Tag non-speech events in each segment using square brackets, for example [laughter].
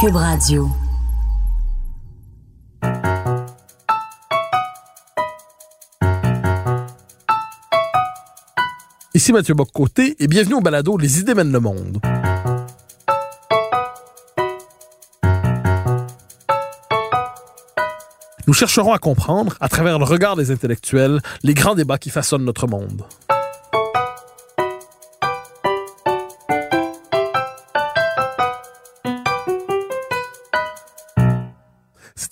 Cube Radio. Ici Mathieu Boccoté et bienvenue au balado Les idées mènent le monde. Nous chercherons à comprendre, à travers le regard des intellectuels, les grands débats qui façonnent notre monde.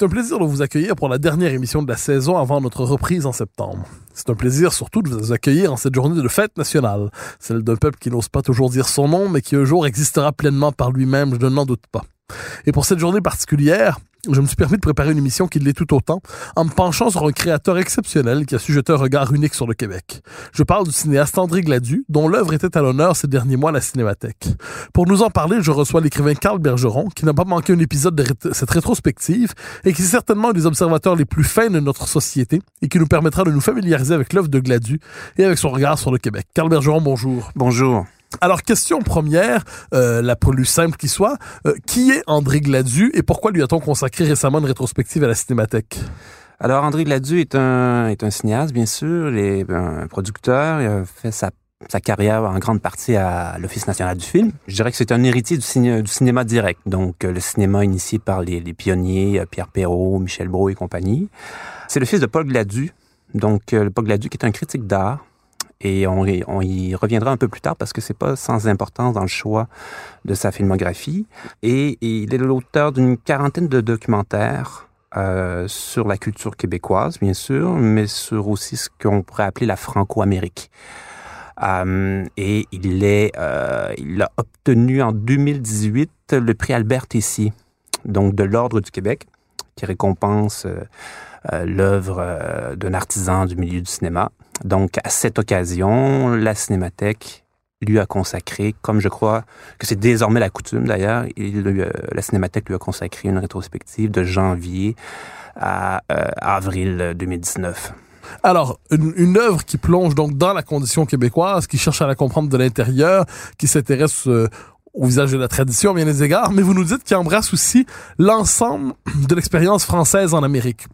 C'est un plaisir de vous accueillir pour la dernière émission de la saison avant notre reprise en septembre. C'est un plaisir surtout de vous accueillir en cette journée de fête nationale, celle d'un peuple qui n'ose pas toujours dire son nom, mais qui un jour existera pleinement par lui-même, je n'en doute pas. Et pour cette journée particulière, je me suis permis de préparer une émission qui l'est tout autant, en me penchant sur un créateur exceptionnel qui a su jeter un regard unique sur le Québec. Je parle du cinéaste André Gladu, dont l'œuvre était à l'honneur ces derniers mois à la Cinémathèque. Pour nous en parler, je reçois l'écrivain Carl Bergeron, qui n'a pas manqué un épisode de cette rétrospective et qui est certainement un des observateurs les plus fins de notre société et qui nous permettra de nous familiariser avec l'œuvre de Gladu et avec son regard sur le Québec. Carl Bergeron, bonjour. Bonjour. Alors, question première, euh, la plus simple qui soit, euh, qui est André Gladu et pourquoi lui a-t-on consacré récemment une rétrospective à la Cinémathèque? Alors, André Gladu est un, est un cinéaste, bien sûr, il est un producteur, il a fait sa, sa carrière en grande partie à l'Office national du film. Je dirais que c'est un héritier du, ciné, du, cinéma direct, donc euh, le cinéma initié par les, les pionniers Pierre Perrault, Michel Brault et compagnie. C'est le fils de Paul Gladu, donc Paul Gladu qui est un critique d'art, et on, y reviendra un peu plus tard parce que c'est pas sans importance dans le choix de sa filmographie. Et, il est l'auteur d'une quarantaine de documentaires euh, sur la culture québécoise, bien sûr, mais sur aussi ce qu'on pourrait appeler la Franco-Amérique. Euh, et euh, il a obtenu en 2018 le prix Albert Tessier, donc de l'Ordre du Québec, qui récompense l'œuvre euh, d'un artisan du milieu du cinéma. Donc, à cette occasion, la Cinémathèque lui a consacré, comme je crois que c'est désormais la coutume d'ailleurs, la Cinémathèque lui a consacré une rétrospective de janvier à avril 2019. Alors, une, une, œuvre qui plonge donc dans la condition québécoise, qui cherche à la comprendre de l'intérieur, qui s'intéresse euh, au visage de la tradition bien des égards, mais vous nous dites qu'il embrasse aussi l'ensemble de l'expérience française en Amérique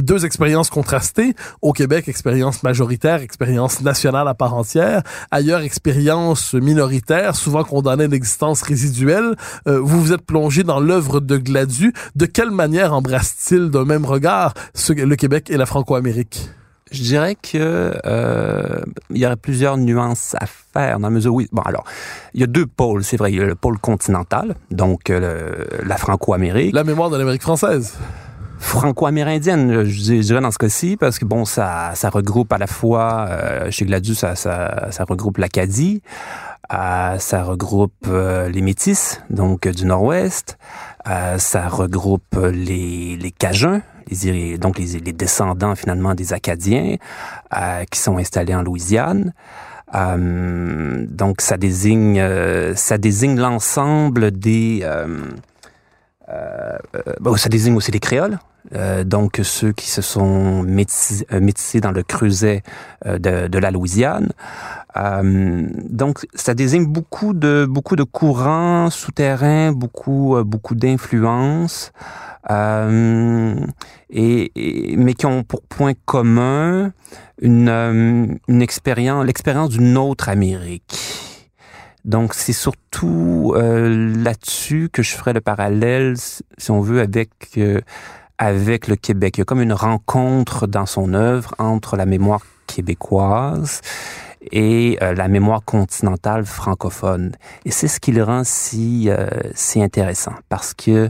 deux expériences contrastées. Au Québec, expérience majoritaire, expérience nationale à part entière. Ailleurs, expérience minoritaire, souvent condamnée d'existence résiduelle. Euh, vous vous êtes plongé dans l'œuvre de Gladu. De quelle manière embrasse-t-il d'un même regard ce, le Québec et la Franco-Amérique? Je dirais que euh, il y aurait plusieurs nuances à faire dans la mesure où bon alors il y a deux pôles c'est vrai il y a le pôle continental donc euh, la Franco-Amérique la mémoire de l'Amérique française franco-amérindienne, je dirais dans ce cas-ci, parce que bon, ça, regroupe à la fois, euh, chez Gladu, ça, regroupe l'Acadie, euh, ça regroupe euh, les Métis, donc du Nord-Ouest, euh, ça regroupe les, Cajuns, les, donc les, descendants finalement des Acadiens, euh, qui sont installés en Louisiane. donc ça désigne, ça désigne l'ensemble des euh, ça désigne aussi les créoles, euh, donc ceux qui se sont métissés, euh, métissés dans le creuset euh, de, de, la Louisiane. Euh, donc ça désigne beaucoup de beaucoup de courants souterrains, beaucoup beaucoup d'influences, et, et, mais qui ont pour point commun une, une expérience, l'expérience d'une autre Amérique. Donc, c'est surtout euh, là-dessus que je ferais le parallèle, si on veut, avec euh, avec le Québec. Il y a comme une rencontre dans son œuvre entre la mémoire québécoise et euh, la mémoire continentale francophone. Et c'est ce qui le rend si euh, si intéressant parce que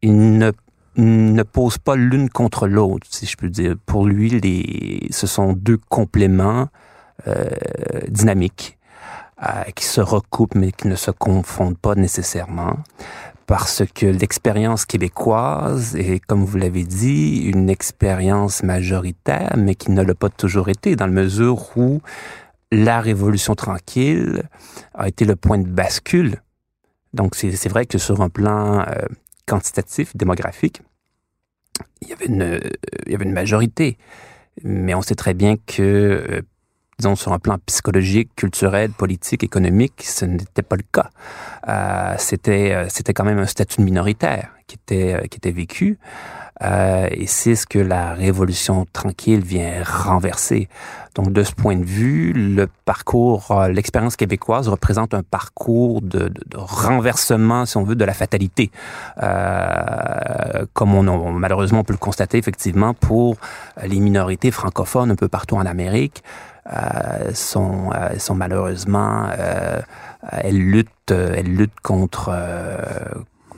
il ne ne pose pas l'une contre l'autre, si je peux dire. Pour lui, les, ce sont deux compléments euh, dynamiques qui se recoupent mais qui ne se confondent pas nécessairement parce que l'expérience québécoise est, comme vous l'avez dit, une expérience majoritaire, mais qui ne l'a pas toujours été, dans la mesure où la Révolution tranquille a été le point de bascule. Donc, c'est vrai que sur un plan euh, quantitatif, démographique, il y, avait une, il y avait une majorité. Mais on sait très bien que euh, disons, sur un plan psychologique, culturel, politique, économique, ce n'était pas le cas. Euh, c'était, euh, c'était quand même un statut minoritaire qui était, euh, qui était vécu. Euh, et c'est ce que la révolution tranquille vient renverser. Donc, de ce point de vue, le parcours, euh, l'expérience québécoise représente un parcours de, de, de, renversement, si on veut, de la fatalité, euh, comme on, on, malheureusement on peut le constater effectivement pour les minorités francophones un peu partout en Amérique. Euh, sont, euh, sont malheureusement, euh, elles luttent, elles luttent contre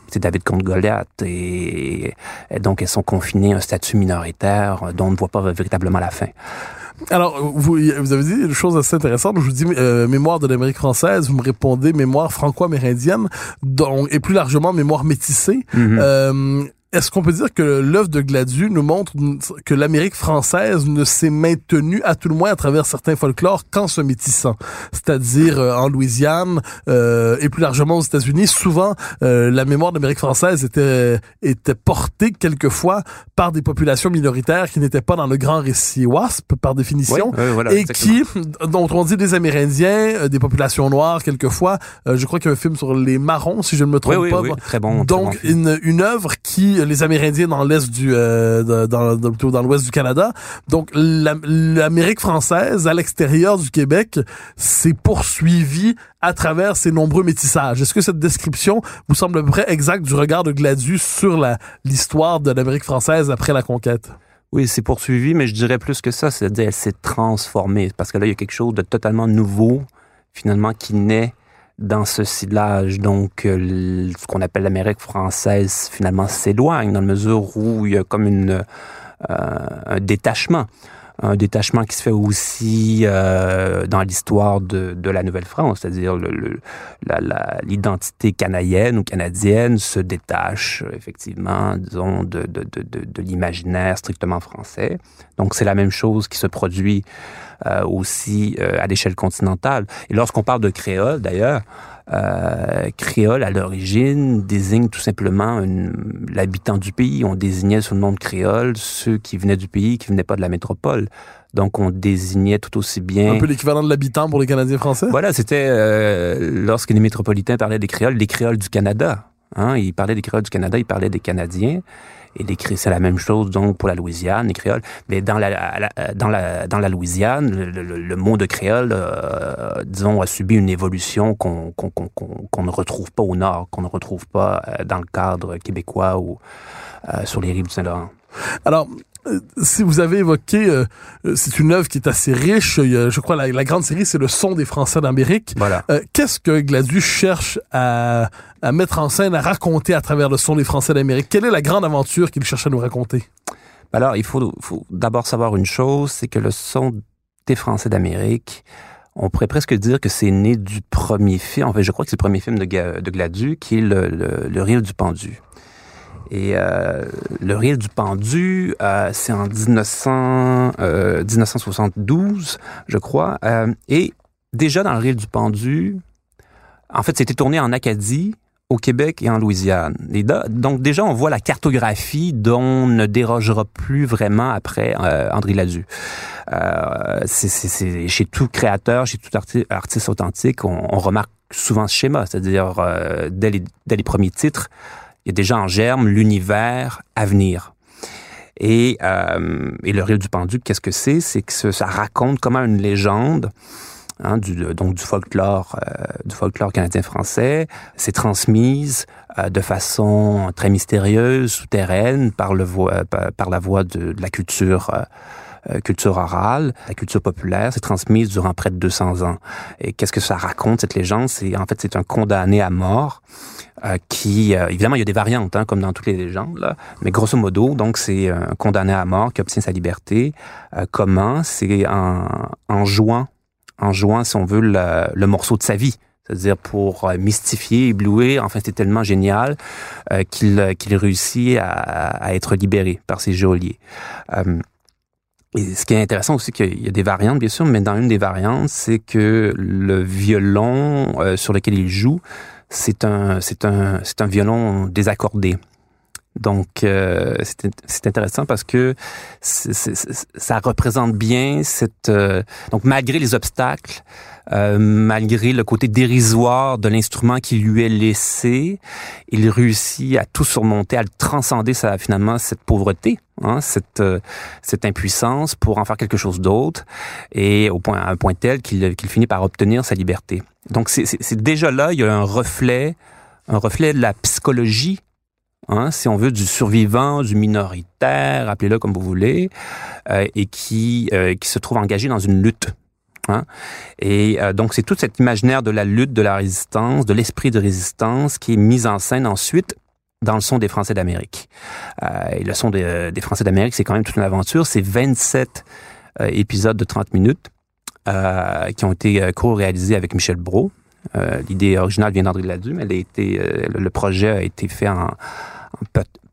c'est David contre Goliath et, et, donc elles sont confinées à un statut minoritaire dont on ne voit pas véritablement la fin. Alors, vous, vous avez dit une chose assez intéressante. Je vous dis euh, mémoire de l'Amérique française, vous me répondez mémoire franco-amérindienne, donc et plus largement mémoire métissée. Mm -hmm. euh, est-ce qu'on peut dire que l'œuvre de Gladu nous montre que l'Amérique française ne s'est maintenue, à tout le moins à travers certains folklores, qu'en se métissant? C'est-à-dire euh, en Louisiane euh, et plus largement aux États-Unis, souvent euh, la mémoire de l'Amérique française était, était portée quelquefois par des populations minoritaires qui n'étaient pas dans le grand récit WASP, par définition, oui, voilà, et exactement. qui, dont on dit des Amérindiens, euh, des populations noires quelquefois. Euh, je crois qu'il y a un film sur les marrons, si je ne me trompe oui, pas. Oui, très bon. Donc, très bon une, une œuvre qui les Amérindiens dans l'est du euh, dans dans, l'ouest du Canada. Donc l'Amérique française à l'extérieur du Québec s'est poursuivie à travers ces nombreux métissages. Est-ce que cette description vous semble à peu près exacte du regard de Gladius sur l'histoire de l'Amérique française après la conquête? Oui, c'est poursuivi, mais je dirais plus que ça, c'est-à-dire elle s'est transformée parce que là il y a quelque chose de totalement nouveau finalement qui naît dans ce ciblage. Donc, euh, ce qu'on appelle l'Amérique française, finalement, s'éloigne dans la mesure où il y a comme une, euh, un détachement. Un détachement qui se fait aussi euh, dans l'histoire de, de, la Nouvelle-France, c'est-à-dire l'identité canadienne ou canadienne se détache effectivement, disons, de, de, de l'imaginaire strictement français. Donc c'est la même chose qui se produit euh, aussi euh, à l'échelle continentale. Et lorsqu'on parle de créole, d'ailleurs, euh, créole à l'origine désigne tout simplement l'habitant du pays. On désignait sous le nom de créole ceux qui venaient du pays, qui venaient pas de la métropole. Donc, on désignait tout aussi bien... Un peu l'équivalent de l'habitant pour les Canadiens français? Voilà, c'était euh, lorsque les métropolitains parlaient des créoles, les créoles du Canada. Hein, ils parlaient des créoles du Canada, ils parlaient des Canadiens. Et les c'est la même chose donc pour la Louisiane, les créoles. Mais dans la, la dans la dans la Louisiane, le, le, le mot de créole, euh, disons, a subi une évolution qu'on qu'on qu'on qu'on ne retrouve pas au nord, qu'on ne retrouve pas dans le cadre québécois ou euh, sur les rives du Saint-Laurent. Alors, si vous avez évoqué, euh, c'est une œuvre qui est assez riche. je crois la, la grande série, c'est le son des Français d'Amérique. Voilà. Euh, Qu'est-ce que Gladius cherche à, à, mettre en scène, à raconter à travers le son des Français d'Amérique Quelle est la grande aventure qu'il cherche à nous raconter? Alors, il faut, d'abord savoir une chose, c'est que le son des Français d'Amérique, on pourrait presque dire que c'est né du premier film. En fait, je crois que c'est le premier film de, de Gladius, qui est le, le, Rire du pendu. Et euh, le rire du pendu, euh, c'est en 1900, euh, 1972, je crois. Et déjà dans le rire du pendu, en fait, c'était tourné en Acadie, au Québec et en Louisiane. Donc déjà, on voit la cartographie dont ne dérogera plus vraiment après euh, André Ladu. Euh, chez tout créateur, chez tout arti artiste authentique, on, on, remarque souvent ce schéma, c'est-à-dire euh, dès, les, premiers titres, il y a déjà en germe l'univers à venir. Et, et le rire du pendu, qu'est-ce que c'est? C'est que ça raconte comment une légende, hein, du, donc du folklore, euh, du folklore canadien-français, s'est transmise euh, de façon très mystérieuse, souterraine, par, le voie, par la voie de, de la culture euh, culture orale, la culture populaire, s'est transmise durant près de 200 ans. Et qu'est-ce que ça raconte, cette légende? C'est En fait, c'est un condamné à mort euh, qui... Euh, évidemment, il y a des variantes, hein, comme dans toutes les légendes, là, mais grosso modo, donc c'est un condamné à mort qui obtient sa liberté. comment? C'est en, en jouant en jouant, si on veut, le, morceau de sa vie. C'est-à-dire pour euh, mystifier, éblouir. Enfin, c'était tellement génial euh, qu'il qu'il réussit à, être libéré par ses geôliers. Euh, ce qui est intéressant aussi, qu'il y a des variantes, bien sûr, mais dans une des variantes, c'est que le violon euh, sur lequel il joue, c'est un, un, c'est un violon désaccordé. Donc, euh, c'est intéressant parce que ça représente bien cette... Euh, donc, malgré les obstacles, euh, malgré le côté dérisoire de l'instrument qui lui est laissé, il réussit à tout surmonter, à transcender ça, finalement cette pauvreté, hein, cette, euh, cette impuissance pour en faire quelque chose d'autre, et au point, à un point tel qu'il finit par obtenir sa liberté. Donc, c'est déjà là, il y a un reflet, un reflet de la psychologie Hein, si on veut, du survivant, du minoritaire, appelez-le comme vous voulez, euh, et qui, euh, qui se trouve engagé dans une lutte. Hein. Et euh, donc, c'est tout cet imaginaire de la lutte, de la résistance, de l'esprit de résistance qui est mis en scène ensuite dans le son des Français d'Amérique. et le son des, des Français d'Amérique, c'est quand même toute une aventure. C'est 27 épisodes de 30 minutes qui ont été co-réalisés avec Michel Brault. L'idée originale vient d'André Ladu, mais été, le projet a été fait en,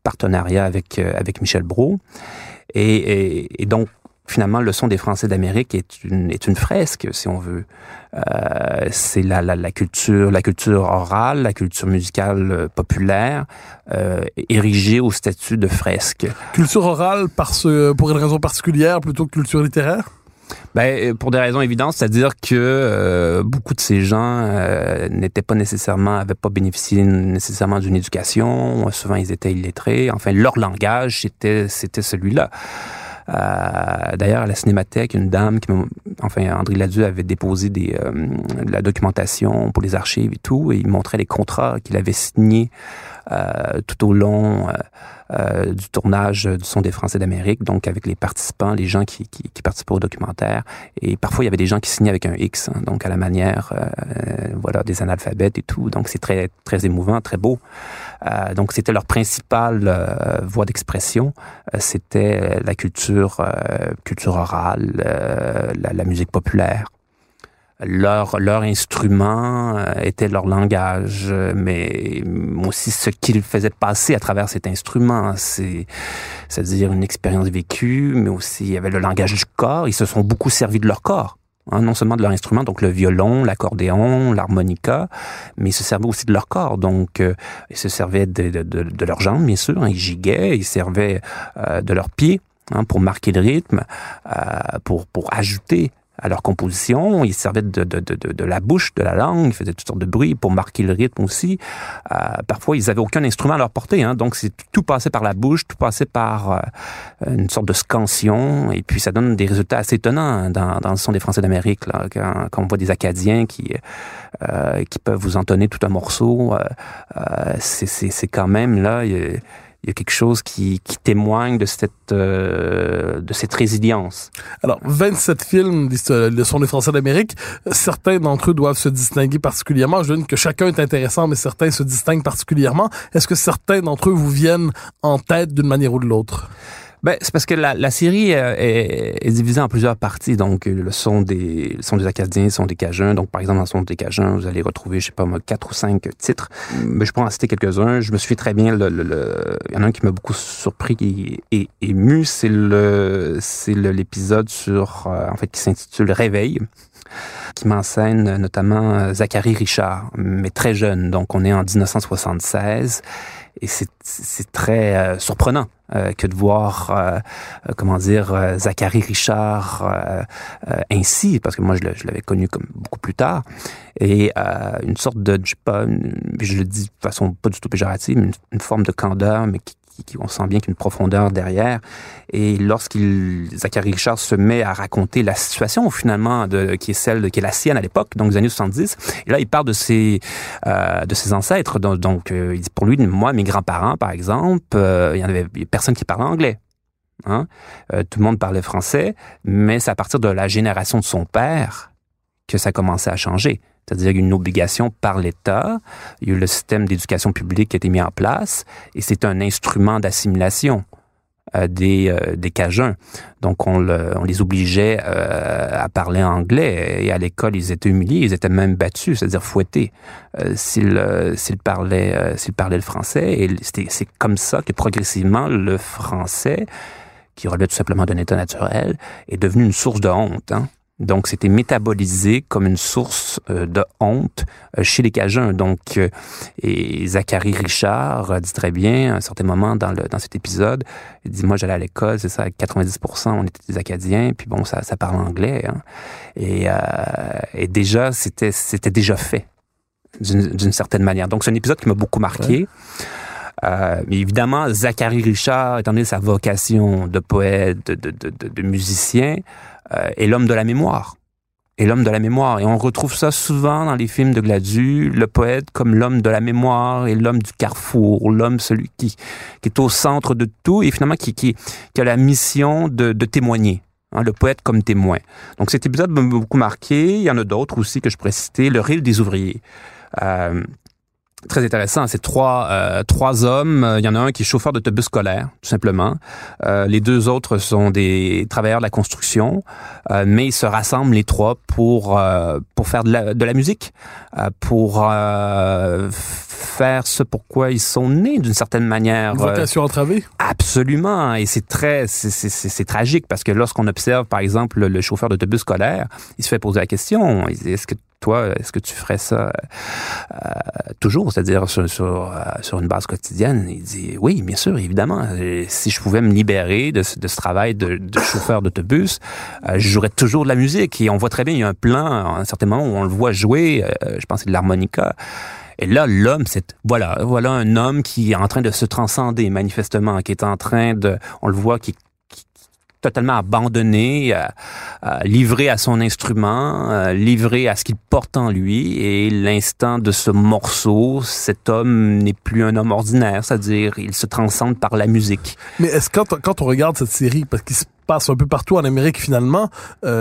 partenariat avec, euh, avec Michel Brault. Et, donc, finalement, le son des Français d'Amérique est une, fresque, si on veut. Euh, c'est la, culture, orale, la culture musicale euh, populaire, euh, érigée au statut de fresque. Culture orale pour une raison particulière plutôt que culture littéraire? Ben, pour des raisons évidentes, c'est-à-dire que euh, beaucoup de ces gens euh, n'étaient pas nécessairement, avaient pas bénéficié nécessairement d'une éducation. Souvent, ils étaient illettrés. Enfin, leur langage, c'était, c'était celui-là. Euh, D'ailleurs, à la Cinémathèque, une dame, qui enfin, André Ladu avait déposé des, euh, de la documentation pour les archives et tout, et il montrait les contrats qu'il avait signés euh, tout au long euh, euh, du tournage du Son des Français d'Amérique, donc avec les participants, les gens qui, qui, qui, participaient au documentaire. Et parfois, il y avait des gens qui signaient avec un X, hein, donc à la manière voilà, des analphabètes et tout. Donc, c'est très, très émouvant, très beau. donc, c'était leur principale voie d'expression. c'était la culture, culture orale, la, la musique populaire leur leur instrument euh, était leur langage, mais aussi ce qu'ils faisaient passer à travers cet instrument, c'est c'est-à-dire une expérience vécue, mais aussi il y avait le langage du corps. Ils se sont beaucoup servis de leur corps. Hein, non seulement de leur instrument, donc le violon, l'accordéon, l'harmonica, mais ils se servaient aussi de leur corps. Donc, euh, ils se servaient de, de, de, leurs jambes, bien sûr. Hein, ils giguaient, ils servaient euh, de leurs pieds hein, pour marquer le rythme, euh, pour, pour ajouter à leur composition. Ils servaient de, de, de, de, la bouche, de la langue, ils faisaient toutes sortes de bruits pour marquer le rythme aussi. Euh, parfois, ils avaient aucun instrument à leur portée, hein, donc c'est tout passé par la bouche, tout passé par euh, une sorte de scansion, et puis ça donne des résultats assez étonnants dans, dans le son des Français d'Amérique, là, quand, quand, on voit des Acadiens qui euh, qui peuvent vous entonner tout un morceau. Euh, euh c'est quand même là il y a quelque chose qui, qui témoigne de cette, euh, de cette résilience. Alors, 27 films de son des Français d'Amérique. Certains d'entre eux doivent se distinguer particulièrement. Je dis que chacun est intéressant, mais certains se distinguent particulièrement. Est-ce que certains d'entre eux vous viennent en tête d'une manière ou de l'autre? Ben, c'est parce que la, la série euh, est, est, divisée en plusieurs parties. Donc, euh, le son des, le son des Acadiens, le son des Cajuns. Donc, par exemple, dans le son des Cajuns, vous allez retrouver, je sais pas moi, quatre ou cinq titres. Mais je pourrais en citer quelques-uns. Je me suis très bien. Le, le, Il y en a un qui m'a beaucoup surpris et, ému, c'est le, c'est l'épisode sur, euh, en fait, qui s'intitule Réveil qui m'enseigne notamment Zachary Richard, mais très jeune. Donc, on est en 1976 et c'est très euh, surprenant euh, que de voir, euh, comment dire, Zachary Richard ainsi, parce que moi je l'avais connu comme beaucoup plus tard, et une sorte de, je sais pas, je le dis de façon pas du tout péjorative, une, une forme de candeur, mais qui, qui, on sent bien qu'il y a une profondeur derrière. Et lorsqu'il, Zachary Richard se met à raconter la situation finalement de, qui est celle de, qui est la sienne à l'époque, donc des années 70, et là il parle de ses euh, de ses ancêtres. Donc, euh, pour lui, moi, mes grands-parents par exemple, euh, il y en avait personne qui parlait anglais. Hein? Euh, tout le monde parlait français, mais c'est à partir de la génération de son père que ça commençait à changer c'est-à-dire une obligation par l'État. Il y a eu le système d'éducation publique qui a été mis en place et c'est un instrument d'assimilation. euh, des, euh, des Cajuns. Donc, on, le, on les obligeait à parler anglais. Et à l'école, ils étaient humiliés, ils étaient même battus, c'est-à-dire fouettés, s'ils s'ils parlaient, s'ils parlaient le français. Et c'est comme ça que progressivement, le français, qui relève tout simplement d'un état naturel, est devenu une source de honte. Hein. Donc, c'était métabolisé comme une source euh, de honte euh, chez les Cajuns. Donc, euh, et Zachary Richard dit très bien, à un certain moment dans, le, dans cet épisode, il dit, moi, j'allais à l'école, c'est ça, 90%, on était des Acadiens, puis bon, ça, ça parle anglais. Hein. Et, et déjà, c'était, c'était déjà fait d'une certaine manière. Donc, c'est un épisode qui m'a beaucoup marqué. Euh, évidemment, Zachary Richard, étant donné sa vocation de poète, de, de, de, de musicien, euh, est l'homme de la mémoire. Et l'homme de la mémoire. Et on retrouve ça souvent dans les films de Gladu, le poète comme l'homme de la mémoire et l'homme du carrefour, l'homme celui qui, qui est au centre de tout et finalement qui, qui, qui a la mission de, de témoigner. Hein, le poète comme témoin. Donc cet épisode m'a beaucoup marqué. Il y en a d'autres aussi que je pourrais citer. Le rire des ouvriers. Euh, très intéressant. C'est trois euh, trois hommes. Il y en a un qui est chauffeur d'autobus scolaire, tout simplement. Euh, les deux autres sont des travailleurs de la construction, euh, mais ils se rassemblent les trois pour euh, pour faire de la, de la musique, euh, pour faire ce pourquoi ils sont nés d'une certaine manière. Une vocation entravée. Absolument. Et c'est très c'est tragique parce que lorsqu'on observe par exemple le chauffeur d'autobus scolaire, il se fait poser la question est-ce que toi, est-ce que tu ferais ça euh, toujours, c'est-à-dire sur, sur, euh, sur, une base quotidienne? Il dit oui, bien sûr, évidemment. si je pouvais me libérer de, de ce travail de, de chauffeur d'autobus, euh, je jouerais toujours de la musique. Et on voit très bien, il y a un plan, à un certain moment, où on le voit jouer, euh, je pense c'est de l'harmonica. Et là, l'homme, c'est voilà, voilà un homme qui est en train de se transcender manifestement, qui est en train de, on le voit, qui totalement abandonné, euh, euh, livré à son instrument, euh, livré à ce qu'il porte en lui. Et l'instant de ce morceau, cet homme n'est plus un homme ordinaire, c'est-à-dire il se transcende par la musique. Mais est-ce quand, quand on regarde cette série, parce qu'il se passe un peu partout en Amérique finalement,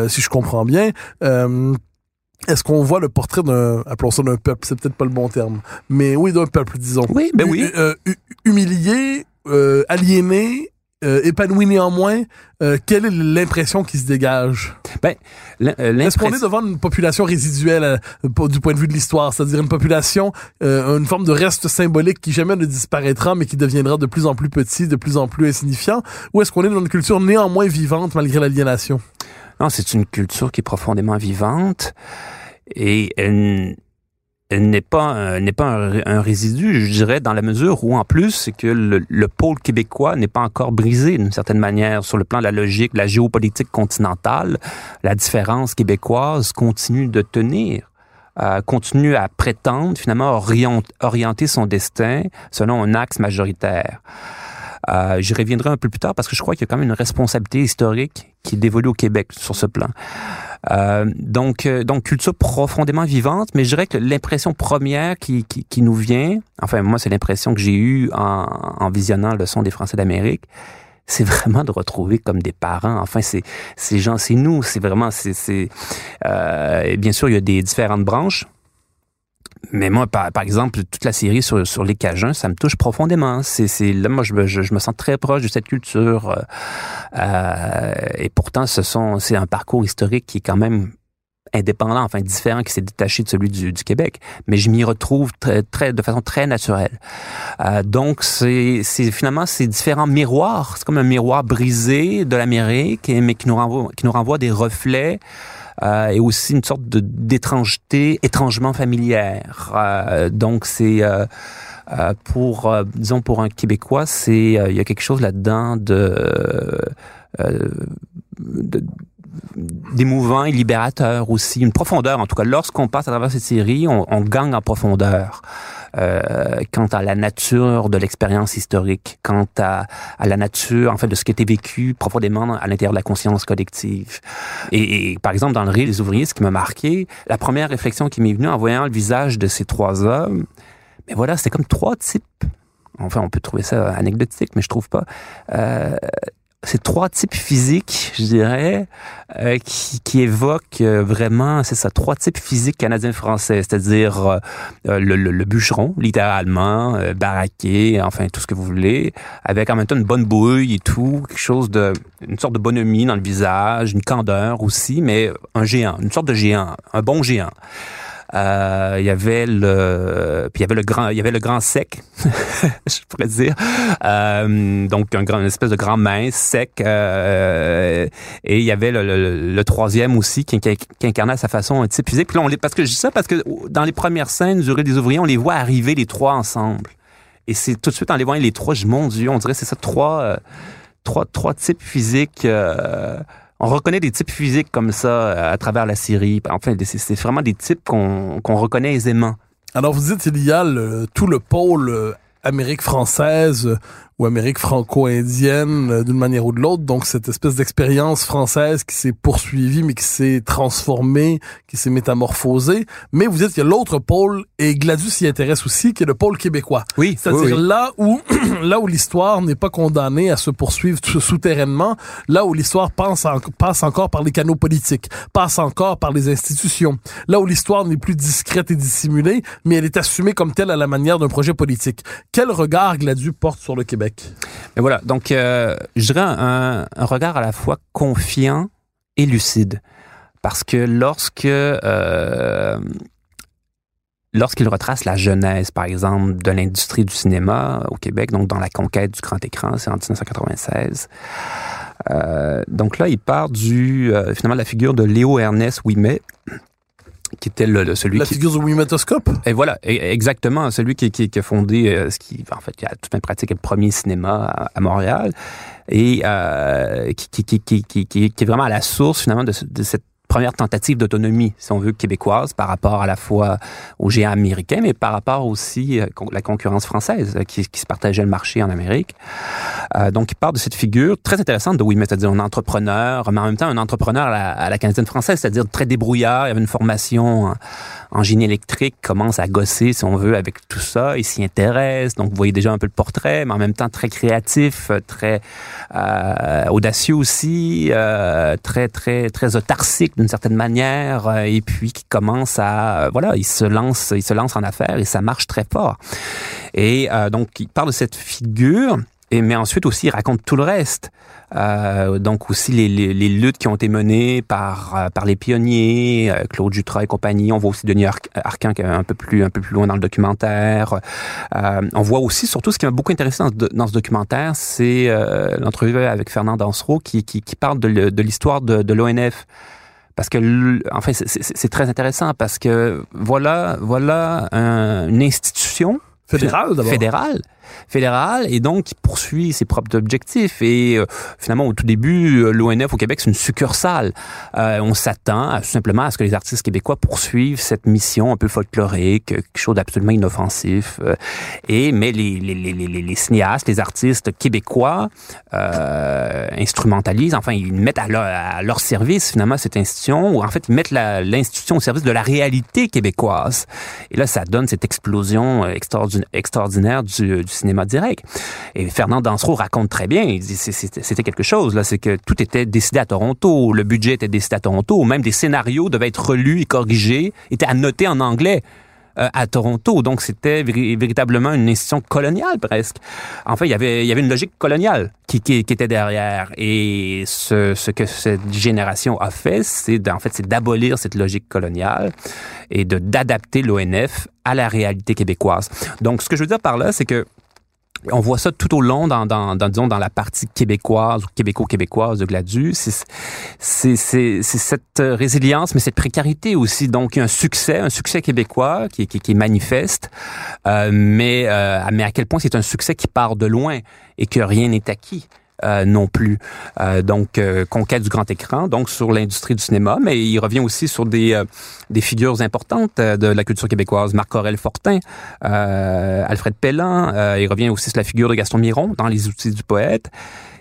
si je comprends bien, est-ce qu'on voit le portrait d'un, appelons ça d'un peuple, c'est peut-être pas le bon terme, mais oui, d'un peuple, disons. Oui, ben oui. humilié, aliéné, euh, épanoui néanmoins, euh, quelle est l'impression qui se dégage? Ben, euh, Est-ce qu'on est devant une population résiduelle du point de vue de l'histoire, c'est-à-dire une population, une forme de reste symbolique qui jamais ne disparaîtra, mais qui deviendra de plus en plus petit, de plus en plus insignifiant, ou est-ce qu'on est dans une culture néanmoins vivante malgré l'aliénation? Non, c'est une culture qui est profondément vivante et elle n'est pas n'est pas un, résidu, je dirais, dans la mesure où en plus c'est que le, pôle québécois n'est pas encore brisé d'une certaine manière sur le plan de la logique, la géopolitique continentale. La différence québécoise continue de tenir. Euh, continue à prétendre finalement orienter son destin selon un axe majoritaire. Euh, J'y reviendrai un peu plus tard parce que je crois qu'il y a quand même une responsabilité historique qui est dévolue au Québec sur ce plan. Euh, donc, euh, donc culture profondément vivante, mais je dirais que l'impression première qui, qui, qui, nous vient, enfin moi c'est l'impression que j'ai eue en, en visionnant le son des Français d'Amérique, c'est vraiment de retrouver comme des parents. Enfin, c'est ces gens, c'est nous. C'est vraiment, c'est, euh, bien sûr, il y a des différentes branches. Mais moi, par, exemple, toute la série sur, les Cajuns, ça me touche profondément. C'est, là, moi, je, me sens très proche de cette culture. Euh, euh, et pourtant, ce sont, c'est un parcours historique qui est quand même indépendant, enfin différent, qui s'est détaché de celui du, Québec. Mais je m'y retrouve très, très, de façon très naturelle. Euh, donc, c'est finalement ces différents miroirs. C'est comme un miroir brisé de l'Amérique, mais qui nous renvoie, qui nous renvoie des reflets euh, et aussi une sorte de d'étrangeté étrangement familière. Euh, donc c'est euh, euh pour euh, disons pour un Québécois, c'est il y a quelque chose là-dedans de, de d'émouvant et libérateur aussi, une profondeur en tout cas. Lorsqu'on passe à travers cette série, on, on gagne en profondeur euh, quant à la nature de l'expérience historique, quant à, à, la nature en fait de ce qui était vécu profondément à l'intérieur de la conscience collective. Et, par exemple dans le rire des ouvriers, ce qui m'a marqué, la première réflexion qui m'est venue en voyant le visage de ces trois hommes, mais voilà, c'était comme trois types. Enfin, on peut trouver ça anecdotique, mais je trouve pas. Euh, c'est trois types physiques, je dirais, euh, qui, évoquent euh, vraiment, c'est ça, trois types physiques canadiens-français, c'est-à-dire euh, le, le, le, bûcheron, littéralement, baraqué, enfin tout ce que vous voulez, avec en même temps une bonne bouille et tout, quelque chose de, une sorte de bonhomie dans le visage, une candeur aussi, mais un géant, une sorte de géant, un bon géant. Euh, il y avait le, puis il y avait le grand, il y avait le grand sec, [laughs] je pourrais dire. Euh, donc un grand, une espèce de grand mince sec. Euh, et il y avait le, le, le troisième aussi qui, qui, qui, incarnait à sa façon un type physique. Puis là, on les, parce que je dis ça parce que dans les premières scènes du des ouvriers, on les voit arriver les trois ensemble. Et c'est tout de suite en les voyant les trois, je mon Dieu, on dirait c'est ça trois, euh, trois, trois types physiques. On reconnaît des types physiques comme ça euh, à travers la série. Enfin, c'est vraiment des types qu'on reconnaît aisément. Alors, vous dites, il y a tout le pôle euh, Amérique française ou Amérique franco-indienne euh, d'une manière ou de l'autre. Donc cette espèce d'expérience française qui s'est poursuivie, mais qui s'est transformée, qui s'est métamorphosée. Mais vous dites qu'il y a l'autre pôle, et Gladius s'y intéresse aussi, qui est le pôle québécois. Oui. C'est-à-dire oui, là où [clears throat] là où l'histoire n'est pas condamnée à se poursuivre souterrainement, là où l'histoire passe, en, passe encore par les canaux politiques, passe encore par les institutions, là où l'histoire n'est plus discrète et dissimulée, mais elle est assumée comme telle à la manière d'un projet politique. Quel regard Gladius porte sur le Québec? Mais voilà, donc euh, je dirais un, un, regard à la fois confiant et lucide. Parce que lorsque euh, lorsqu'il retrace la genèse, par exemple, de l'industrie du cinéma au Québec, donc dans la conquête du grand écran, c'est en 1996. Euh, donc là, il part du euh, finalement de la figure de Léo Ernest Ouimet, qui était le, celui la qui... figure du Wimetoscope. Et voilà, exactement, celui qui, qui, qui a fondé euh, ce qui, en fait, qui a tout un pratique le premier cinéma à, à Montréal et euh, qui, qui, qui, qui, qui, est vraiment à la source finalement de, de cette première tentative d'autonomie, si on veut, québécoise par rapport à la fois aux géants américains, mais par rapport aussi à la concurrence française qui, qui se partageait le marché en Amérique. Euh, donc, il part de cette figure très intéressante de Ouimet, c'est-à-dire un entrepreneur, mais en même temps un entrepreneur à la, à canadienne française, c'est-à-dire très débrouillard, il avait une formation en, génie électrique, commence à gosser, si on veut, avec tout ça, il s'y intéresse, donc vous voyez déjà un peu le portrait, mais en même temps très créatif, très euh, audacieux aussi, euh, très, très, très autarcique d'une certaine manière euh, et puis qui commence à euh, voilà il se lance il se lance en affaires et ça marche très fort. Et euh, donc il parle de cette figure et mais ensuite aussi il raconte tout le reste euh, donc aussi les, les, les, luttes qui ont été menées par euh, par les pionniers, euh, Claude Jutras et compagnie. On voit aussi Denis Arcan un peu plus un peu plus loin dans le documentaire. Euh, on voit aussi surtout ce qui m'a beaucoup intéressé dans, dans ce documentaire, c'est l'entrevue avec Fernand Dansereau qui, qui, qui parle de, l'histoire de, de l'ONF parce que en fait c'est très intéressant parce que voilà voilà un, une institution fédérale d'abord fédérale fédéral et donc qui poursuit ses propres objectifs. Et euh, finalement, au tout début, l'ONF au Québec, c'est une succursale. Euh, on s'attend à, simplement à ce que les artistes québécois poursuivent cette mission un peu folklorique, quelque chose d'absolument inoffensif. Euh, et mais les, les, les, les, les cinéastes, les artistes québécois euh, instrumentalisent, enfin, ils mettent à leur, à leur service finalement cette institution, ou en fait, ils mettent l'institution au service de la réalité québécoise. Et là, ça donne cette explosion extraordinaire, extraordinaire du, du cinéma direct. Et Fernand Dansereau raconte très bien, il dit c'était quelque chose, là, c'est que tout était décidé à Toronto, le budget était décidé à Toronto, même des scénarios devaient être relus et corrigés, étaient annotés en anglais euh, à Toronto. Donc, c'était véritablement une institution coloniale presque. En fait, il y avait, il y avait une logique coloniale qui, était derrière. Et ce, ce, que cette génération a fait, c'est en fait, c'est d'abolir cette logique coloniale et de d'adapter l'ONF à la réalité québécoise. Donc, ce que je veux dire par là, c'est que on voit ça tout au long dans, dans, dans, disons, dans la partie québécoise ou québéco-québécoise de Gladius. C'est cette résilience, mais cette précarité aussi. Donc, un succès, un succès québécois qui, qui, qui est manifeste, euh, mais, euh, mais à quel point c'est un succès qui part de loin et que rien n'est acquis. Euh, non plus. Euh, donc, euh, conquête du grand écran, donc sur l'industrie du cinéma, mais il revient aussi sur des, euh, des figures importantes de la culture québécoise. Marc-Aurel Fortin, Alfred Pellan, il revient aussi sur la figure de Gaston Miron dans Les outils du poète.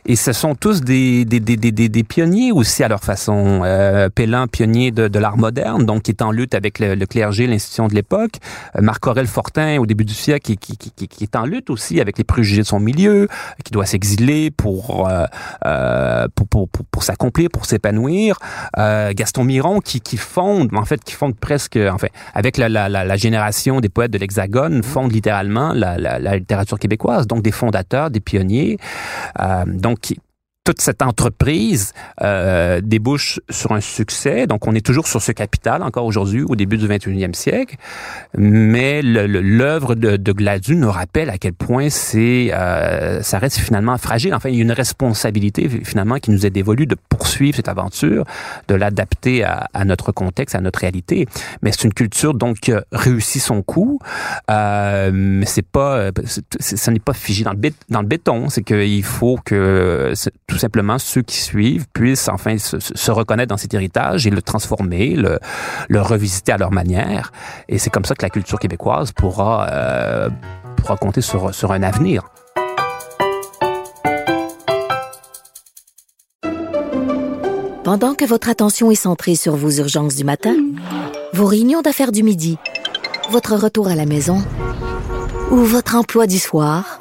Et ce sont tous des, des, des, des, des pionniers aussi à leur façon. Euh, Pellin, pionnier de, de l'art moderne, donc qui est en lutte avec le, le clergé, l'institution de l'époque. Euh, Marc-Aurel Fortin, au début du siècle, qui, qui, qui, qui, est en lutte aussi avec les préjugés de son milieu, qui doit s'exiler pour, euh, euh pour, pour, pour, pour s'accomplir, pour s'épanouir. Euh, Gaston Miron, qui, qui fonde, en fait, qui fonde presque, enfin, avec la, la, la, génération des poètes de l'Hexagone, fonde littéralement la, la, littérature québécoise, donc des fondateurs, des pionniers. Euh, donc, toute cette entreprise euh, débouche sur un succès. Donc, on est toujours sur ce capital encore aujourd'hui, au début du 21e siècle. Mais l'œuvre de, de Gladu nous rappelle à quel point c'est, euh, ça reste finalement fragile. Enfin, il y a une responsabilité finalement qui nous est dévolue de poursuivre cette aventure, de l'adapter à, à, notre contexte, à notre réalité. Mais c'est une culture donc qui a réussi son coup. Euh, mais c'est pas, ce n'est pas figé dans le, bét dans le béton. C'est qu'il faut que tout simplement ceux qui suivent puissent enfin se, reconnaître dans cet héritage et le transformer, le, le revisiter à leur manière. Et c'est comme ça que la culture québécoise pourra, euh, pourra compter sur, sur un avenir. Pendant que votre attention est centrée sur vos urgences du matin, vos réunions d'affaires du midi, votre retour à la maison ou votre emploi du soir,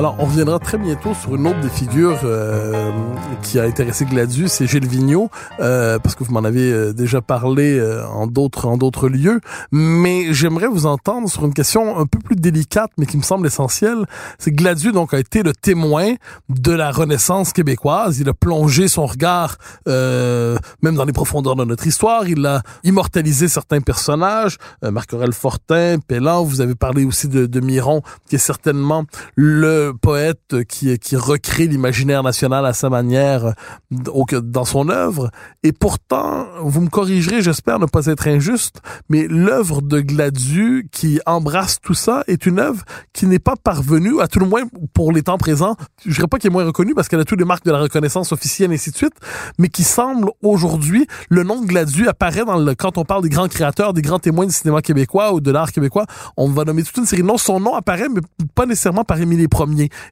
Alors, on reviendra très bientôt sur une autre des figures euh, qui a intéressé Gladius, c'est Gilles Vigneault, euh, parce que vous m'en avez euh, déjà parlé euh, en d'autres en d'autres lieux. Mais j'aimerais vous entendre sur une question un peu plus délicate, mais qui me semble essentielle. C'est Gladius donc a été le témoin de la Renaissance québécoise. Il a plongé son regard euh, même dans les profondeurs de notre histoire. Il a immortalisé certains personnages, Marc-Aurel Fortin, Pellan. Vous avez parlé aussi de, de Miron, qui est certainement le poète qui, recrée l'imaginaire national à sa manière dans son œuvre. Et pourtant, vous me corrigerez, j'espère ne pas être injuste, mais l'œuvre de Gladu qui embrasse tout ça est une œuvre qui n'est pas parvenue, à tout le moins pour les temps présents, je dirais pas qu'elle est moins reconnue parce qu'elle a toutes les marques de la reconnaissance officielle et ainsi de suite, mais qui semble aujourd'hui, le nom de Gladu apparaît dans le, quand on parle des grands créateurs, des grands témoins du cinéma québécois ou de l'art québécois, on va nommer toute une série de noms. Son nom apparaît, mais pas nécessairement parmi les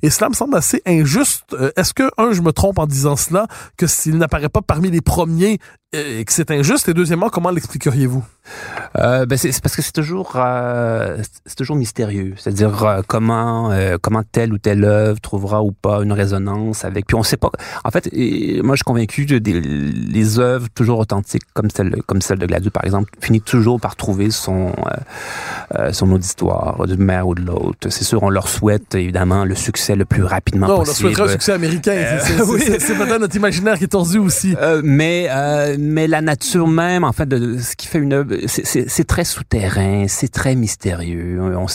Et cela me semble assez injuste. Euh, est-ce que, un, je me trompe en disant cela, que s'il n'apparaît pas parmi les premiers et que c'est injuste? Et deuxièmement, comment l'expliqueriez-vous? Euh, ben c'est parce que c'est toujours euh, c'est toujours mystérieux, c'est-à-dire euh, comment comment telle ou telle œuvre trouvera ou pas une résonance avec. Puis on sait pas. En fait, et, moi je suis convaincu que des, les œuvres toujours authentiques comme celle comme celle de Gladieux par exemple finissent toujours par trouver son son auditoire du maire ou de l'autre. C'est sûr, on leur souhaite évidemment le succès le plus rapidement non, possible. on leur souhaiterait un succès américain. c'est [laughs] oui. peut-être notre imaginaire qui est tordu aussi. mais mais la nature même en fait de ce qui fait une œuvre c'est très souterrain, c'est très mystérieux. On,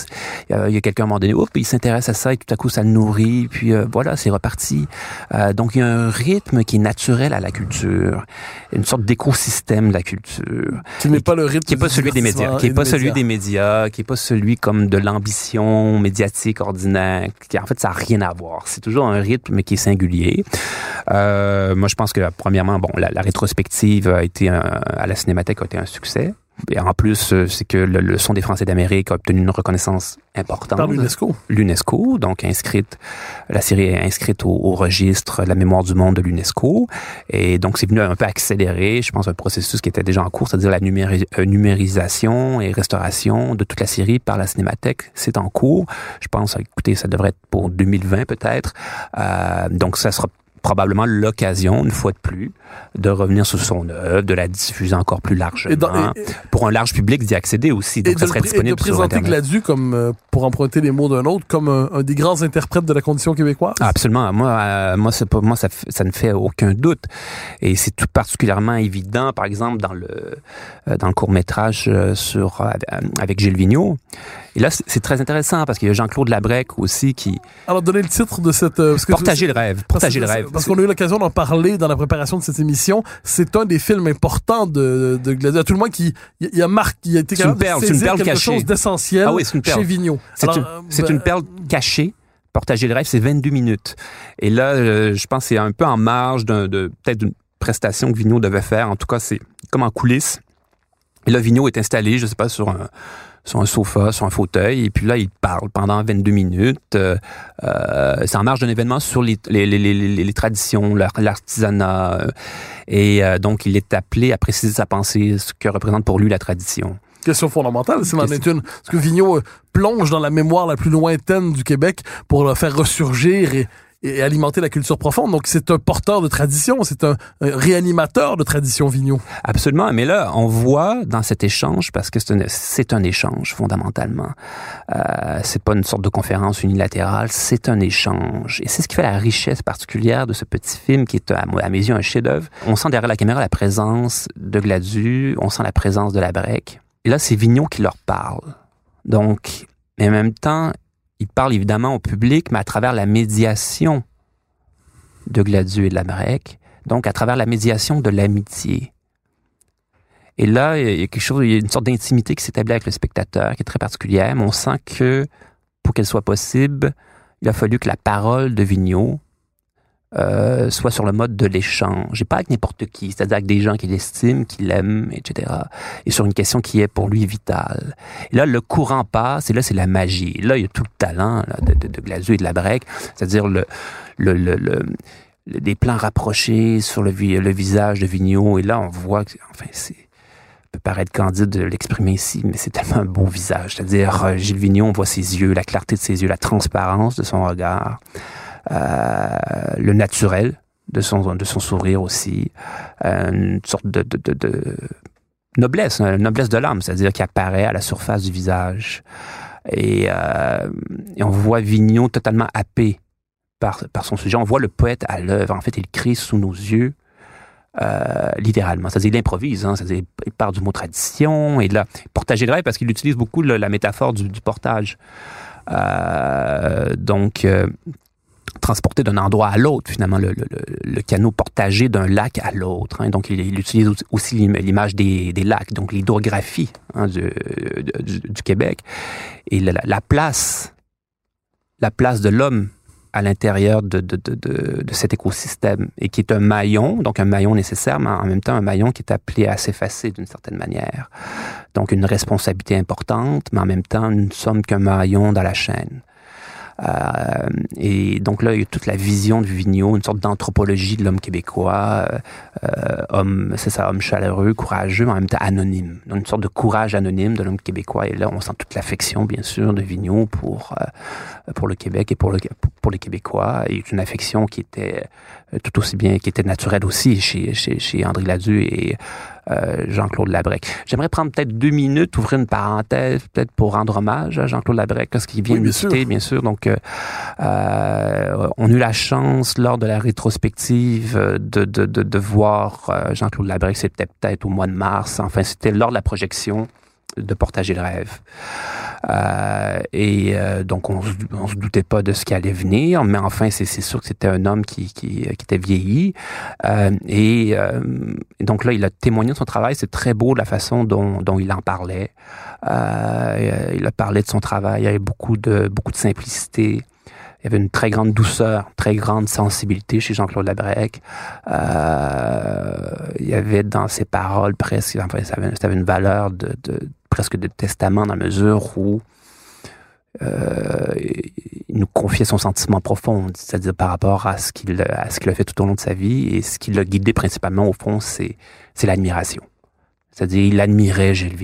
il y a quelqu'un à un moment donné, il s'intéresse à ça et tout à coup ça le nourrit, puis euh, voilà, c'est reparti. Euh, donc il y a un rythme qui est naturel à la culture, une sorte d'écosystème de la culture. Qui n'est pas le rythme qui est pas celui des médias, qui est pas celui des médias, qui est pas celui comme de l'ambition médiatique ordinaire. Qui en fait ça a rien à voir. C'est toujours un rythme qui est singulier. Euh, moi je pense que premièrement, bon, la, la rétrospective a été un, à la Cinémathèque a été un succès. Et en plus, euh, c'est que le, le, son des Français d'Amérique a obtenu une reconnaissance importante. Par l'UNESCO. L'UNESCO, donc inscrite, la série est inscrite au, au registre de la mémoire du monde de l'UNESCO. Et donc, c'est venu un peu accélérer, je pense, un processus qui était déjà en cours, c'est-à-dire la numéri euh, numérisation et restauration de toute la série par la Cinémathèque. C'est en cours. Je pense, écoutez, ça devrait être pour 2020 peut-être. Euh, donc, ça sera probablement l'occasion, une fois de plus, de revenir sur son œuvre, de la diffuser encore plus largement, et dans, et, pour un large public d'y accéder aussi. Donc, ça serait le, disponible et de présenter Gladu comme, euh, pour emprunter les mots d'un autre, comme un, un, des grands interprètes de la condition québécoise? Ah, absolument. Moi, euh, moi, pas, moi, ça, ça ne fait aucun doute. Et c'est tout particulièrement évident, par exemple, dans le, euh, dans le court métrage sur, avec Gilles Vigneault Et là, c'est très intéressant parce qu'il y a Jean-Claude Labrec aussi qui... Alors, donner le titre de cette... Euh, parce que Portager le rêve. Portager le rêve. Parce qu'on a eu l'occasion d'en parler dans la préparation de cette émission. C'est un des films importants de, de Gladiator. Tout le monde qui... Il y a Marc qui a été capable de saisir une perle quelque cachée. chose d'essentiel ah oui, une chez Vigneault. C'est une, ben, une perle cachée Portager le rêve, c'est 22 minutes. Et là, euh, je pense que c'est un peu en marge de peut-être d'une prestation que Vigneault devait faire. En tout cas, c'est comme en coulisses. Et là, Vigneault est installé, je sais pas, sur un, sur un sofa, sur un fauteuil, et puis là, il parle pendant 22 minutes. Euh, euh, c'est en marge d'un événement sur les, les, les, les traditions, l'artisanat. Euh, et euh, donc, il est appelé à préciser sa pensée, ce que représente pour lui la tradition question fondamentale, c'est est une. Parce que Vigneault euh, plonge dans la mémoire la plus lointaine du Québec pour le faire ressurgir et, et alimenter la culture profonde. Donc, c'est un porteur de tradition, c'est un, réanimateur de tradition Vigneault. Absolument. Mais là, on voit dans cet échange, parce que c'est un, échange fondamentalement. Euh, c'est pas une sorte de conférence unilatérale, c'est un échange. Et c'est ce qui fait la richesse particulière de ce petit film qui est, à, mes yeux, un chef-d'œuvre. On sent derrière la caméra la présence de Gladu, on sent la présence de la break. Et là, c'est Vignon qui leur parle. Donc, mais en même temps, il parle évidemment au public, mais à travers la médiation de Gladieux et de la Marek, donc à travers la médiation de l'amitié. Et là, il y a quelque chose, il y a une sorte d'intimité qui s'établit avec le spectateur, qui est très particulière, mais on sent que pour qu'elle soit possible, il a fallu que la parole de Vigneault euh, soit sur le mode de l'échange, et pas avec n'importe qui, c'est-à-dire avec des gens qu'il estime, qu'il aime, etc. Et sur une question qui est pour lui vitale. Et là, le courant passe, et là, c'est la magie. là, il y a tout le talent de, de, de et de la Breque, c'est-à-dire le, le, le, le des plans rapprochés sur le, le visage de Vigneault. Et là, on voit que, enfin, c'est peut paraître candide de l'exprimer ici, mais c'est tellement un beau visage. C'est-à-dire, euh, Gilles Vigneault, on voit ses yeux, la clarté de ses yeux, la transparence de son regard. Euh, le naturel de son, de son sourire aussi, euh, une sorte de, de, de, noblesse, une noblesse de l'âme, c'est-à-dire qui apparaît à la surface du visage. Et, euh, et on voit Vignon totalement happé par, par, son sujet. On voit le poète à l'œuvre. En fait, il crie sous nos yeux, littéralement. C'est-à-dire, il improvise. Hein, c'est-à-dire, il part du mot tradition. Et là, portager le rêve, parce qu'il utilise beaucoup la métaphore du, portage. Donc, transporter d'un endroit à l'autre, finalement, le, canot portagé d'un lac à l'autre. Hein. Donc, il, il, utilise aussi l'image des, lacs, donc l'hydrographie hein, du, Québec. Et la, la, place, la place de l'homme à l'intérieur de, de, cet écosystème et qui est un maillon, donc un maillon nécessaire, mais en même temps un maillon qui est appelé à s'effacer d'une certaine manière. Donc une responsabilité importante, mais en même temps nous ne sommes qu'un maillon dans la chaîne. Euh, et donc là, il y a toute la vision du Vigneault, une sorte d'anthropologie de l'homme québécois, euh, euh, homme, c'est ça, homme chaleureux, courageux, mais en même temps anonyme. Donc une sorte de courage anonyme de l'homme québécois. Et là, on sent toute l'affection, bien sûr, de Vigneault pour pour le Québec et pour le pour les Québécois. Et une affection qui était tout aussi bien, qui était naturelle aussi chez chez, chez André Ladu et euh, Jean-Claude Labrec. J'aimerais prendre peut-être deux minutes, ouvrir une parenthèse, peut-être pour rendre hommage à Jean-Claude Labrec, parce qu'il vient de nous quitter, bien sûr. Donc, euh, euh, on a eu la chance, lors de la rétrospective, de, de, de, de voir Jean-Claude Labrec, c'était peut-être au mois de mars, enfin, c'était lors de la projection de Portager le rêve. Euh, et euh, donc, on, on se doutait pas de ce qui allait venir, mais enfin, c'est sûr que c'était un homme qui, qui, qui était vieilli. Euh, et, euh, donc là, il a témoigné de son travail. C'est très beau la façon dont, dont il en parlait. Euh, il a parlé de son travail. Avait beaucoup de, beaucoup de simplicité. Il y avait une très grande douceur, très grande sensibilité chez Jean-Claude Labrec. Euh, il y avait dans ses paroles presque, enfin, ça avait, ça avait une valeur de, de, presque de testament dans la mesure où euh, il nous confiait son sentiment profond, c'est-à-dire par rapport à ce qu'il a fait tout au long de sa vie et ce qui l'a guidé principalement au fond, c'est l'admiration. C'est-à-dire il admirait Gilles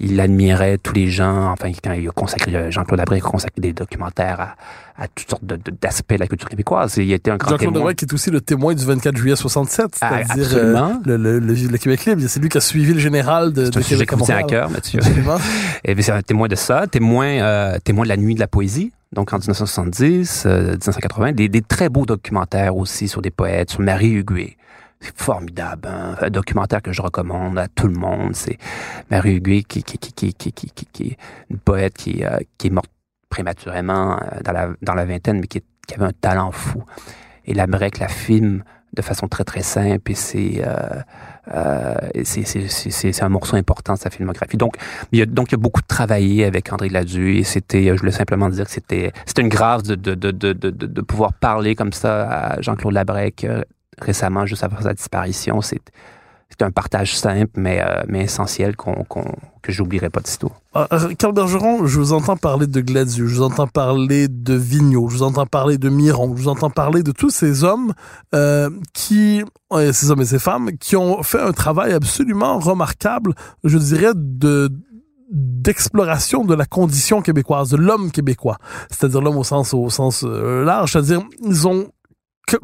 il admirait tous les gens. Enfin, quand il a consacré, euh, Jean-Claude Abré a consacré des documentaires à, à toutes sortes d'aspects de, la culture québécoise. Il était un grand Jean-Claude Abré qui est aussi le témoin du 24 juillet 67, ah, c'est-à-dire euh, le, le, le, Québec libre. C'est lui qui a suivi le général de, de un Québec à à cœur, Mathieu. [laughs] Et c'est un témoin de ça, témoin, euh, témoin de la nuit de la poésie. Donc en 1970, 1980, des, des, très beaux documentaires aussi sur des poètes, sur Marie Huguet, c'est formidable, hein. un documentaire que je recommande à tout le monde. C'est Marie Huguet qui, est une poète qui, euh, qui est morte prématurément euh, dans la, vingtaine, mais qui, avait un talent fou. Et la break la filme de façon très très simple et c'est euh, un morceau important de sa filmographie. Donc il y a beaucoup travaillé avec André Ladu et c'était je voulais simplement dire que c'était c'était une grâce de de, pouvoir parler comme ça à Jean-Claude Labrec récemment juste après sa disparition. C'est c'est un partage simple, mais, euh, mais essentiel qu'on, qu'on, que j'oublierai pas de sitôt. Euh, Carl Bergeron, je vous entends parler de Gladieux, je vous entends parler de Vigneault, je vous entends parler de Miron, je vous entends parler de tous ces hommes euh, qui, ces hommes et ces femmes, qui ont fait un travail absolument remarquable, je dirais, de d'exploration de la condition québécoise, de l'homme québécois, c'est-à-dire l'homme au sens au sens euh, large, c'est-à-dire ils ont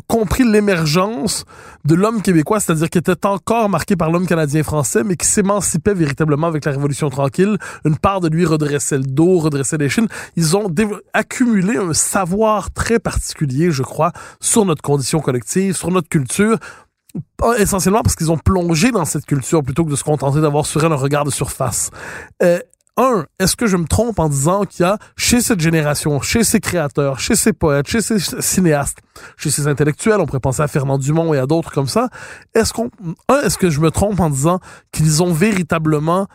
compris l'émergence de l'homme québécois, c'est-à-dire qui était encore marqué par l'homme canadien-français, mais qui s'émancipait véritablement avec la Révolution tranquille. Une part de lui redressait le dos, redressait les chines. Ils ont accumulé un savoir très particulier, je crois, sur notre condition collective, sur notre culture, essentiellement parce qu'ils ont plongé dans cette culture plutôt que de se contenter d'avoir sur elle un regard de surface. Euh, un, est-ce que je me trompe en disant qu'il y a chez cette génération, chez ces créateurs, chez ces poètes, chez ces cinéastes, chez ces intellectuels, on pourrait penser à Fernand Dumont et à d'autres comme ça, est-ce qu'on, un, est-ce que je me trompe en disant qu'ils ont véritablement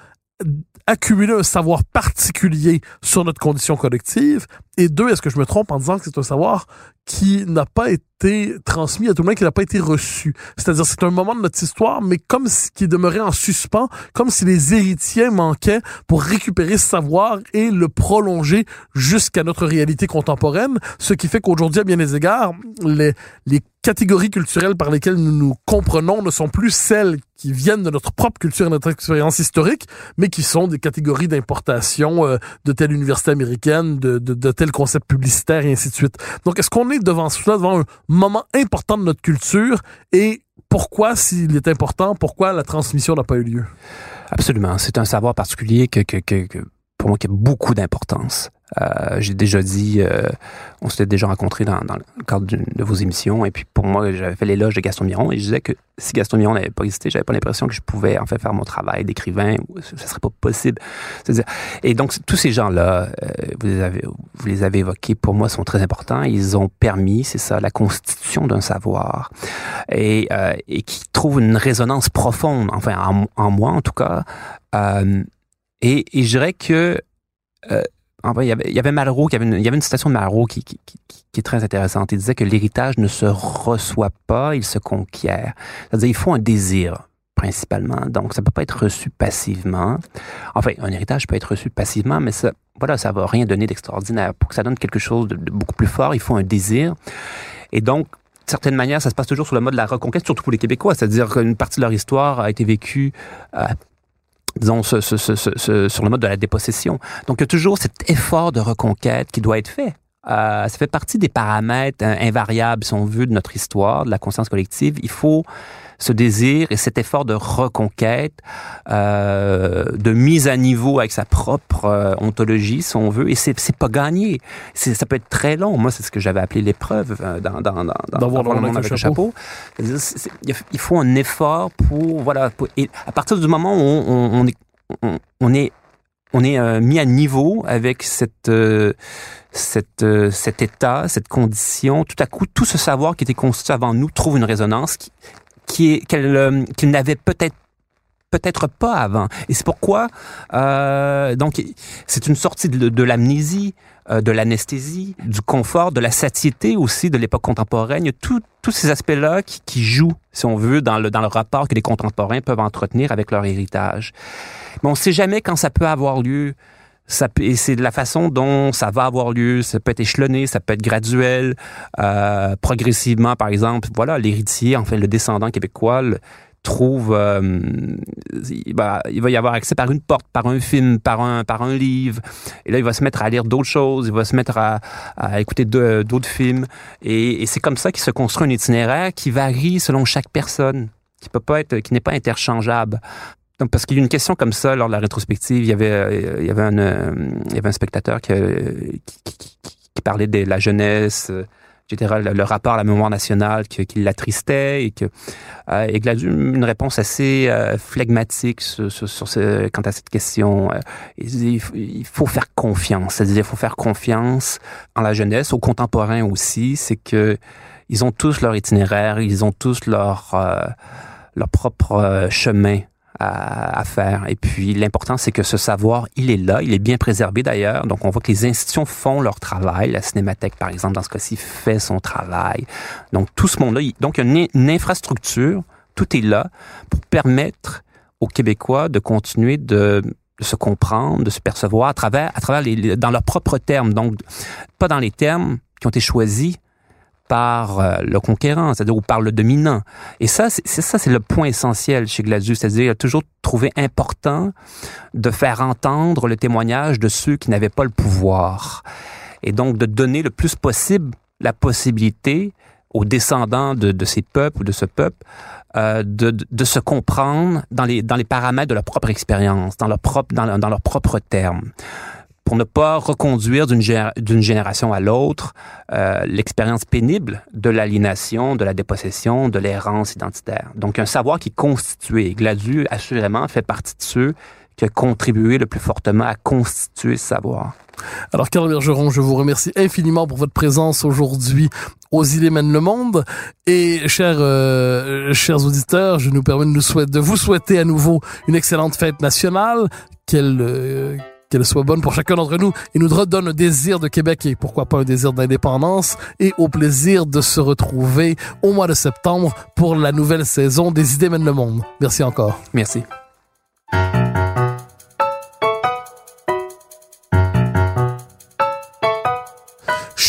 accumulé un savoir particulier sur notre condition collective? Et deux, est-ce que je me trompe en disant que c'est un savoir qui n'a pas été transmis, à tout le monde qui n'a pas été reçu? C'est-à-dire, c'est un moment de notre histoire, mais comme si qui demeurait en suspens, comme si les héritiers manquaient pour récupérer ce savoir et le prolonger jusqu'à notre réalité contemporaine, ce qui fait qu'aujourd'hui, à bien des égards, les, les catégories culturelles par lesquelles nous nous comprenons ne sont plus celles qui viennent de notre propre culture et notre expérience historique, mais qui sont des catégories d'importation euh, de telle université américaine, de, de, de tel concept publicitaire et ainsi de suite. Donc, est-ce qu'on est devant cela, devant un moment important de notre culture? Et pourquoi, s'il est important, pourquoi la transmission n'a pas eu lieu? Absolument. C'est un savoir particulier que, pour moi qui a beaucoup d'importance. Euh, j'ai déjà dit, euh, on s'était déjà rencontrés dans, dans, le cadre de vos émissions, et puis pour moi, j'avais fait l'éloge de Gaston Miron, et je disais que si Gaston Miron n'avait pas existé, j'avais pas l'impression que je pouvais en fait faire mon travail d'écrivain, ce serait pas possible. C'est-à-dire, et donc tous ces gens-là, euh, vous les avez, vous les avez évoqués, pour moi, sont très importants. Ils ont permis, c'est ça, la constitution d'un savoir, et, euh, et qui trouve une résonance profonde, enfin en, en moi en tout cas. Euh, et, et je dirais que y avait, il y avait Malraux, il y avait une, il y avait une citation de Malraux qui, qui, qui, qui, est très intéressante. Il disait que l'héritage ne se reçoit pas, il se conquiert. C'est-à-dire, il faut un désir, principalement. Donc, ça peut pas être reçu passivement. Enfin, un héritage peut être reçu passivement, mais ça, voilà, ça va rien donner d'extraordinaire. Pour que ça donne quelque chose de, de beaucoup plus fort, il faut un désir. Et donc, de certaine manière, ça se passe toujours sur le mode de la reconquête, surtout pour les Québécois. C'est-à-dire qu'une partie de leur histoire a été vécue euh, disons, ce, ce, ce, sur le mode de la dépossession. Donc, il y a toujours cet effort de reconquête qui doit être fait. Euh, ça fait partie des paramètres euh, invariables, si on veut, de notre histoire, de la conscience collective. Il faut ce désir et cet effort de reconquête, euh, de mise à niveau avec sa propre euh, ontologie, si on veut. Et c'est, pas gagné. Ça peut être très long. Moi, c'est ce que j'avais appelé l'épreuve euh, dans, dans, dans, dans, dans le monde avec le chapeau. Il faut un effort pour voilà. Pour, et à partir du moment où on, on, on est on, on est on est euh, mis à niveau avec cette, euh, cette, euh, cet état, cette condition. Tout à coup, tout ce savoir qui était constitué avant nous trouve une résonance qui, qui est qu'elle euh, qu'il n'avait peut-être peut-être pas avant. Et c'est pourquoi euh, donc c'est une sortie de, l'amnésie, euh, de l'anesthésie, du confort, de la satiété aussi de l'époque contemporaine. Tous ces aspects-là qui, qui jouent, si on veut, dans le, dans le rapport que les contemporains peuvent entretenir avec leur héritage. Mais on ne sait jamais quand ça peut avoir lieu. Ça et c'est de la façon dont ça va avoir lieu. Ça peut être échelonné, ça peut être graduel, euh, progressivement, par exemple. Voilà, l'héritier, enfin le descendant québécois, trouve, euh, il, va, il va y avoir accès par une porte, par un film, par un, par un livre. Et là, il va se mettre à lire d'autres choses, il va se mettre à, à écouter d'autres films. Et, et c'est comme ça qu'il se construit un itinéraire qui varie selon chaque personne, qui peut pas être, qui n'est pas interchangeable. Parce qu'il y a une question comme ça lors de la rétrospective, il y avait, euh, il y avait un, euh, il y avait un spectateur qui, euh, qui, qui- qui- qui parlait de la jeunesse, euh, le, le, rapport à la mémoire nationale qui, qui l'attristait et que euh, et Gladu une réponse assez euh, flegmatique sur, sur, sur ce, quant à cette question. Euh, il, il, faut faire confiance, c'est-à-dire il faut faire confiance en la jeunesse, aux contemporains aussi. C'est que ils ont tous leur itinéraire, ils ont tous leur leur propre chemin à, faire. Et puis l'important, c'est que ce savoir, il est là, il est bien préservé d'ailleurs. Donc on voit que les institutions font leur travail. La Cinémathèque, par exemple, dans ce cas-ci, fait son travail. Donc tout ce monde-là, donc il y a une, infrastructure, tout est là pour permettre aux Québécois de continuer de, de se comprendre, de se percevoir à travers, à travers les, dans leurs propres termes. Donc pas dans les termes qui ont été choisis par euh, le conquérant, c'est-à-dire ou par le dominant. Et ça, c'est ça, c'est le point essentiel chez Gladius, c'est-à-dire il a toujours trouvé important de faire entendre le témoignage de ceux qui n'avaient pas le pouvoir, et donc de donner le plus possible la possibilité aux descendants de, de ces peuples, de ce peuple, euh, de, de, de, se comprendre dans les, dans les paramètres de leur propre expérience, dans leur propre, dans, dans leurs propres termes pour ne pas reconduire d'une génération à l'autre euh, l'expérience pénible de l'aliénation, de la dépossession, de l'errance identitaire. Donc un savoir qui est constitué. Gladu, assurément, fait partie de ceux qui a contribué le plus fortement à constituer ce savoir. Alors, Carl Bergeron, je vous remercie infiniment pour votre présence aujourd'hui aux Idées mènent le monde. Et chers, euh, chers auditeurs, je nous permets de, nous souhaiter, de vous souhaiter à nouveau une excellente fête nationale. Quelle, euh, qu'elle soit bonne pour chacun d'entre nous et nous redonne un désir de Québec et pourquoi pas un désir d'indépendance et au plaisir de se retrouver au mois de septembre pour la nouvelle saison des idées mènent le monde. Merci encore. Merci.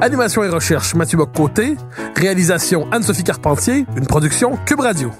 Animation et recherche, Mathieu Bock-Côté. Réalisation, Anne-Sophie Carpentier. Une production, Cube Radio.